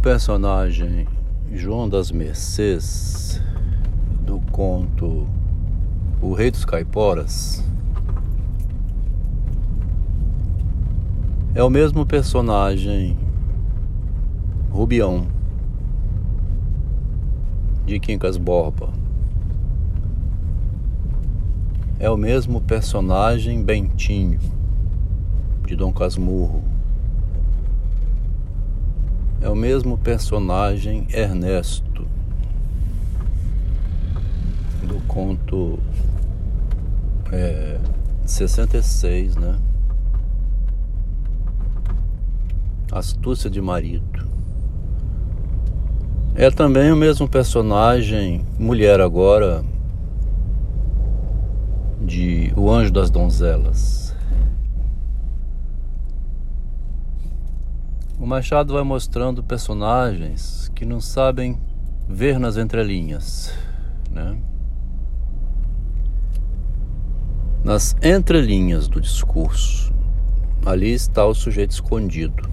personagem João das Mercês do conto O Rei dos Caiporas é o mesmo personagem Rubião de Quincas Borba. É o mesmo personagem Bentinho de Dom Casmurro. É o mesmo personagem Ernesto do conto é, 66, né? Astúcia de marido. É também o mesmo personagem, mulher agora, de O Anjo das Donzelas. O Machado vai mostrando personagens que não sabem ver nas entrelinhas, né? Nas entrelinhas do discurso, ali está o sujeito escondido.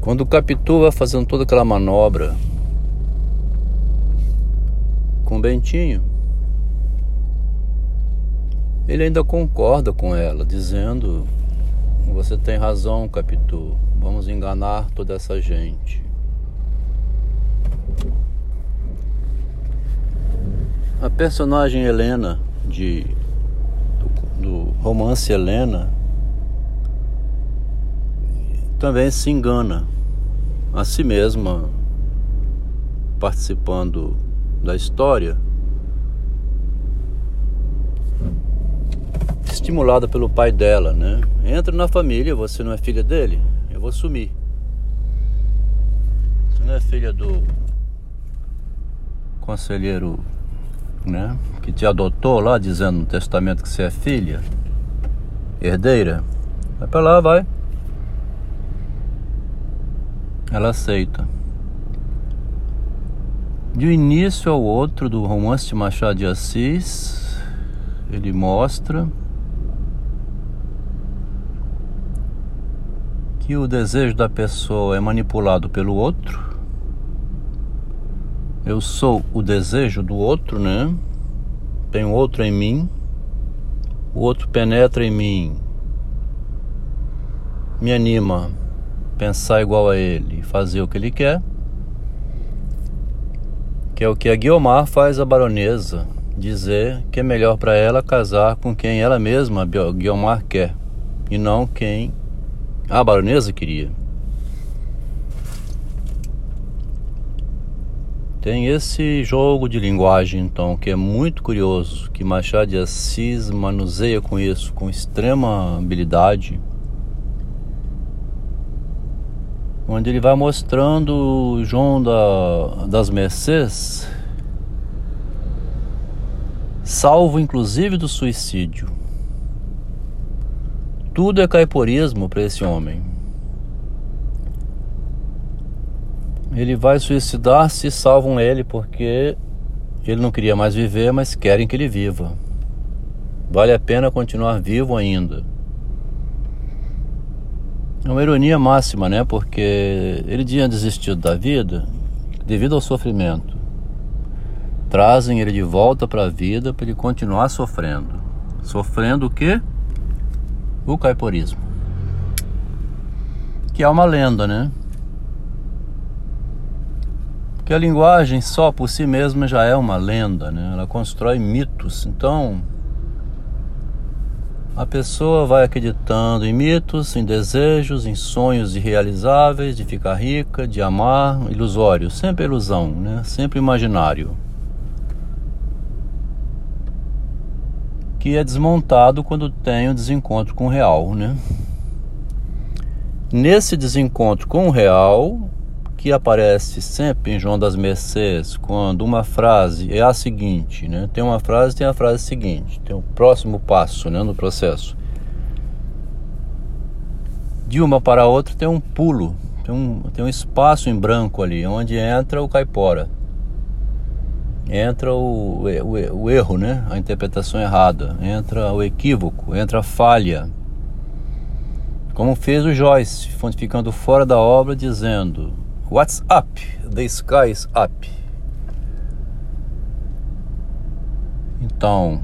Quando o Capitu vai fazendo toda aquela manobra com o Bentinho, ele ainda concorda com ela, dizendo: Você tem razão, Capitu, vamos enganar toda essa gente. A personagem Helena de do, do romance Helena também se engana a si mesma participando da história, estimulada pelo pai dela, né? Entra na família, você não é filha dele, eu vou sumir. Você não é filha do conselheiro, né? Que te adotou lá, dizendo no testamento que você é filha, herdeira. Vai pra lá, vai. Ela aceita. De um início ao outro do romance de Machado de Assis, ele mostra que o desejo da pessoa é manipulado pelo outro. Eu sou o desejo do outro, né? Tem outro em mim. O outro penetra em mim, me anima pensar igual a ele, fazer o que ele quer, que é o que a Guiomar faz a baronesa, dizer que é melhor para ela casar com quem ela mesma, a Guiomar, quer, e não quem a baronesa queria. Tem esse jogo de linguagem, então, que é muito curioso, que Machado de Assis manuseia com isso, com extrema habilidade. onde ele vai mostrando João da, das Mercês, salvo inclusive do suicídio. Tudo é caiporismo para esse homem. Ele vai suicidar-se salvam ele porque ele não queria mais viver, mas querem que ele viva. Vale a pena continuar vivo ainda. É uma ironia máxima, né? Porque ele tinha desistido da vida devido ao sofrimento. Trazem ele de volta para a vida para ele continuar sofrendo. Sofrendo o quê? O caiporismo. Que é uma lenda, né? Que a linguagem só por si mesma já é uma lenda, né? Ela constrói mitos. Então, a pessoa vai acreditando em mitos, em desejos, em sonhos irrealizáveis, de ficar rica, de amar, ilusório, sempre ilusão, né? sempre imaginário. Que é desmontado quando tem o desencontro com o real. Né? Nesse desencontro com o real, que aparece sempre em João das Mercês, quando uma frase é a seguinte, né? Tem uma frase, tem a frase seguinte, tem o próximo passo, né, no processo. De uma para a outra tem um pulo, tem um, tem um espaço em branco ali, onde entra o caipora. Entra o, o, o erro, né? A interpretação errada, entra o equívoco, entra a falha. Como fez o Joyce, ficando fora da obra, dizendo: What's up? The sky is up. Então,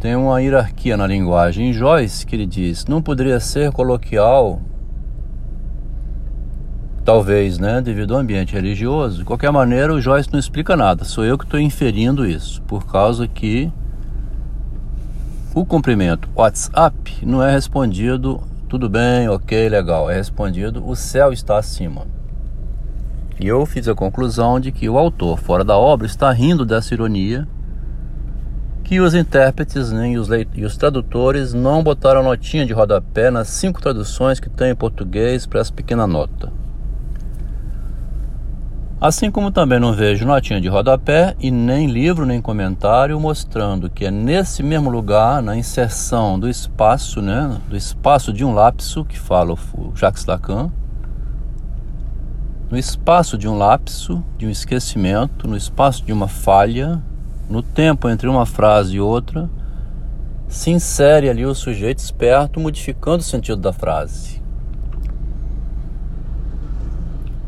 tem uma hierarquia na linguagem. Em Joyce, que ele diz: Não poderia ser coloquial Talvez, né? Devido ao ambiente religioso. De qualquer maneira, o Joyce não explica nada. Sou eu que estou inferindo isso. Por causa que o cumprimento WhatsApp não é respondido tudo bem, ok, legal. É respondido o céu está acima. E eu fiz a conclusão de que o autor, fora da obra, está rindo dessa ironia que os intérpretes e, os e os tradutores não botaram notinha de rodapé nas cinco traduções que tem em português para essa pequena nota. Assim como também não vejo notinha de rodapé e nem livro nem comentário mostrando que é nesse mesmo lugar, na inserção do espaço, né, do espaço de um lapso, que fala o Jacques Lacan, no espaço de um lapso, de um esquecimento, no espaço de uma falha, no tempo entre uma frase e outra, se insere ali o sujeito esperto modificando o sentido da frase.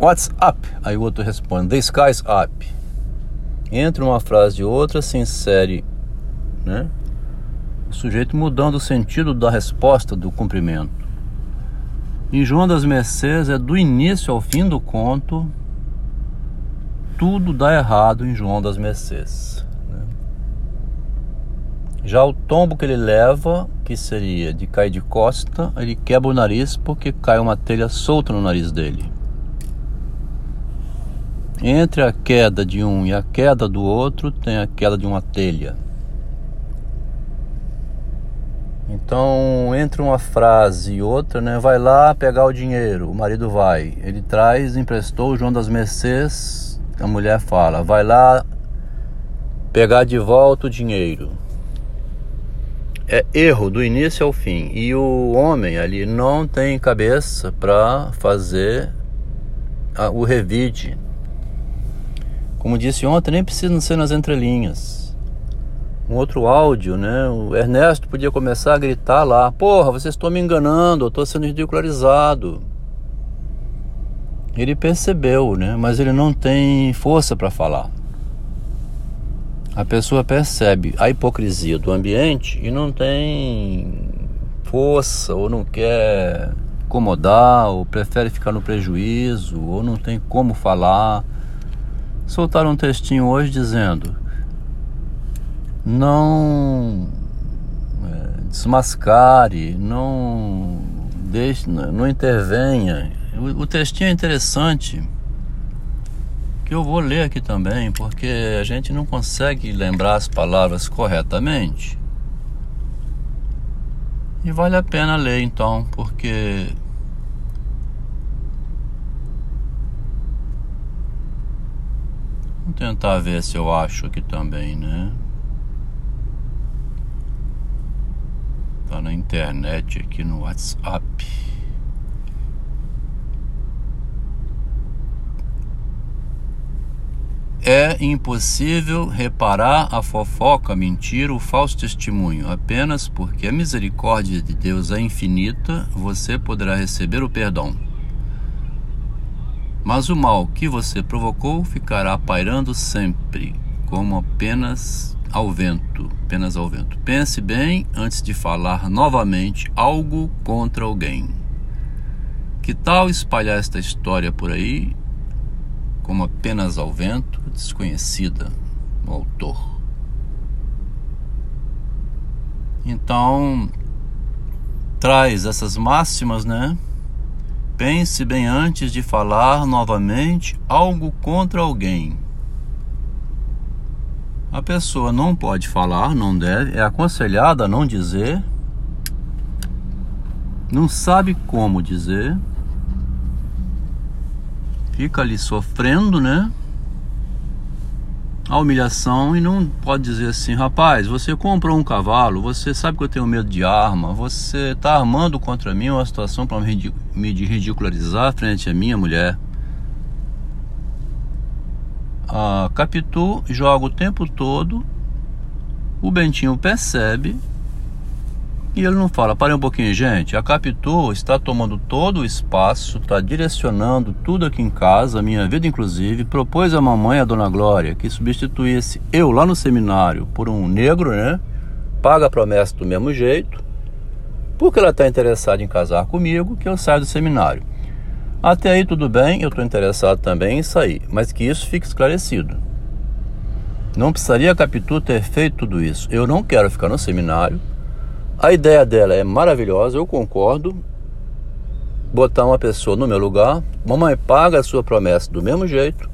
What's up? Aí o outro responde, The sky's up. Entre uma frase e outra se insere né, o sujeito mudando o sentido da resposta do cumprimento. Em João das Mercês é do início ao fim do conto, tudo dá errado em João das Mercês. Né? Já o tombo que ele leva, que seria de cair de costa, ele quebra o nariz porque cai uma telha solta no nariz dele. Entre a queda de um e a queda do outro, tem a queda de uma telha. Então, entre uma frase e outra, né, vai lá pegar o dinheiro, o marido vai, ele traz, emprestou o João das Mercês, a mulher fala, vai lá pegar de volta o dinheiro. É erro do início ao fim. E o homem ali não tem cabeça para fazer o revide como disse ontem, nem precisa ser nas entrelinhas. Um outro áudio, né? O Ernesto podia começar a gritar lá: Porra, vocês estão me enganando, eu estou sendo ridicularizado. Ele percebeu, né? Mas ele não tem força para falar. A pessoa percebe a hipocrisia do ambiente e não tem força, ou não quer incomodar, ou prefere ficar no prejuízo, ou não tem como falar soltaram um textinho hoje dizendo: não é, desmascare, não deixe, não intervenha. O, o textinho é interessante que eu vou ler aqui também, porque a gente não consegue lembrar as palavras corretamente. E vale a pena ler então, porque Vou tentar ver se eu acho aqui também, né? Tá na internet aqui no WhatsApp. É impossível reparar a fofoca, a mentira, o falso testemunho. Apenas porque a misericórdia de Deus é infinita, você poderá receber o perdão mas o mal que você provocou ficará pairando sempre, como apenas ao vento, apenas ao vento. Pense bem antes de falar novamente algo contra alguém. Que tal espalhar esta história por aí, como apenas ao vento, desconhecida no autor? Então, traz essas máximas, né? Pense bem antes de falar novamente algo contra alguém. A pessoa não pode falar, não deve, é aconselhada a não dizer, não sabe como dizer, fica ali sofrendo, né? A humilhação e não pode dizer assim, rapaz, você comprou um cavalo, você sabe que eu tenho medo de arma, você está armando contra mim uma situação para me ridicularizar frente à minha mulher. A Capitu joga o tempo todo, o Bentinho percebe E ele não fala, parem um pouquinho, gente. A Capitu está tomando todo o espaço, está direcionando tudo aqui em casa, minha vida inclusive. Propôs a mamãe, a dona Glória, que substituísse eu lá no seminário por um negro, né? Paga a promessa do mesmo jeito. Porque ela está interessada em casar comigo, que eu saio do seminário. Até aí tudo bem, eu estou interessado também em sair, mas que isso fique esclarecido. Não precisaria a Capitu ter feito tudo isso. Eu não quero ficar no seminário a ideia dela é maravilhosa, eu concordo. Botar uma pessoa no meu lugar, mamãe paga a sua promessa do mesmo jeito.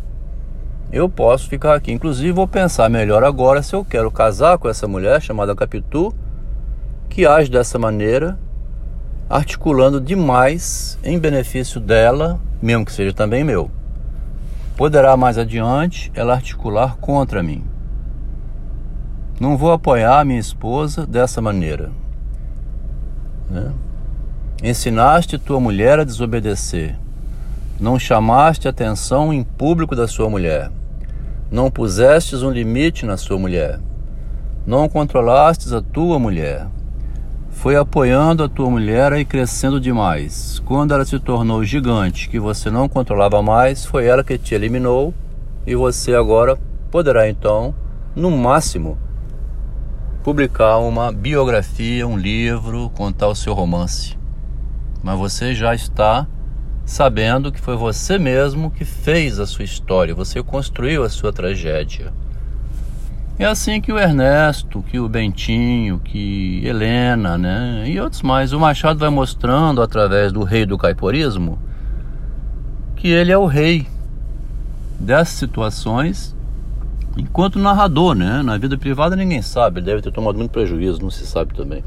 Eu posso ficar aqui. Inclusive, vou pensar melhor agora se eu quero casar com essa mulher chamada Capitu, que age dessa maneira, articulando demais em benefício dela, mesmo que seja também meu. Poderá mais adiante ela articular contra mim. Não vou apoiar minha esposa dessa maneira. Né? Ensinaste tua mulher a desobedecer. Não chamaste atenção em público da sua mulher. Não pusestes um limite na sua mulher. Não controlastes a tua mulher. Foi apoiando a tua mulher e crescendo demais. Quando ela se tornou gigante, que você não controlava mais, foi ela que te eliminou e você agora poderá então, no máximo, publicar uma biografia, um livro, contar o seu romance. Mas você já está sabendo que foi você mesmo que fez a sua história, você construiu a sua tragédia. É assim que o Ernesto, que o Bentinho, que Helena, né, e outros mais, o Machado vai mostrando através do rei do caiporismo que ele é o rei dessas situações Enquanto narrador, né? Na vida privada ninguém sabe, ele deve ter tomado muito prejuízo, não se sabe também.